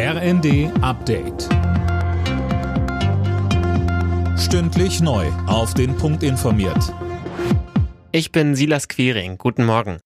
RND Update. Stündlich neu. Auf den Punkt informiert. Ich bin Silas Quiring. Guten Morgen.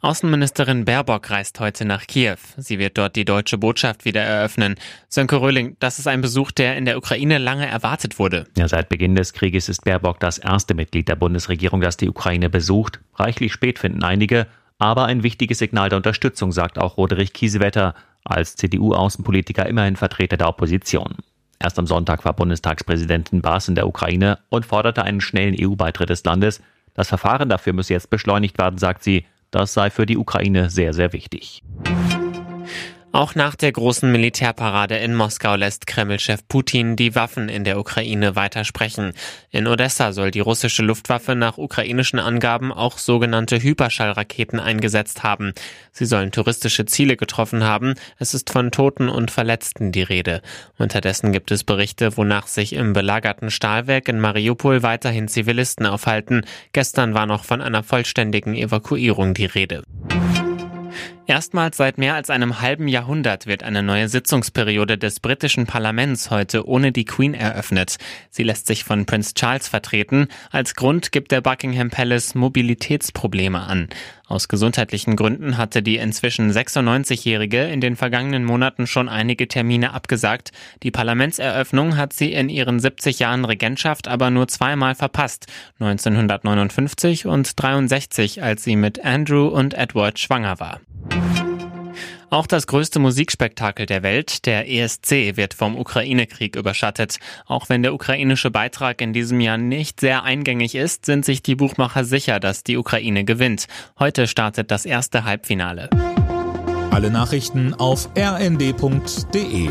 Außenministerin Baerbock reist heute nach Kiew. Sie wird dort die deutsche Botschaft wieder eröffnen. Sönke Röhling, das ist ein Besuch, der in der Ukraine lange erwartet wurde. Ja, seit Beginn des Krieges ist Baerbock das erste Mitglied der Bundesregierung, das die Ukraine besucht. Reichlich spät finden einige, aber ein wichtiges Signal der Unterstützung, sagt auch Roderich Kiesewetter, als CDU-Außenpolitiker immerhin Vertreter der Opposition. Erst am Sonntag war Bundestagspräsidentin Baas in der Ukraine und forderte einen schnellen EU-Beitritt des Landes. Das Verfahren dafür müsse jetzt beschleunigt werden, sagt sie. Das sei für die Ukraine sehr, sehr wichtig. Auch nach der großen Militärparade in Moskau lässt Kreml-Chef Putin die Waffen in der Ukraine weitersprechen. In Odessa soll die russische Luftwaffe nach ukrainischen Angaben auch sogenannte Hyperschallraketen eingesetzt haben. Sie sollen touristische Ziele getroffen haben. Es ist von Toten und Verletzten die Rede. Unterdessen gibt es Berichte, wonach sich im belagerten Stahlwerk in Mariupol weiterhin Zivilisten aufhalten. Gestern war noch von einer vollständigen Evakuierung die Rede. Erstmals seit mehr als einem halben Jahrhundert wird eine neue Sitzungsperiode des britischen Parlaments heute ohne die Queen eröffnet. Sie lässt sich von Prince Charles vertreten. Als Grund gibt der Buckingham Palace Mobilitätsprobleme an. Aus gesundheitlichen Gründen hatte die inzwischen 96-Jährige in den vergangenen Monaten schon einige Termine abgesagt. Die Parlamentseröffnung hat sie in ihren 70 Jahren Regentschaft aber nur zweimal verpasst. 1959 und 63, als sie mit Andrew und Edward schwanger war. Auch das größte Musikspektakel der Welt, der ESC, wird vom Ukraine-Krieg überschattet. Auch wenn der ukrainische Beitrag in diesem Jahr nicht sehr eingängig ist, sind sich die Buchmacher sicher, dass die Ukraine gewinnt. Heute startet das erste Halbfinale. Alle Nachrichten auf rnd.de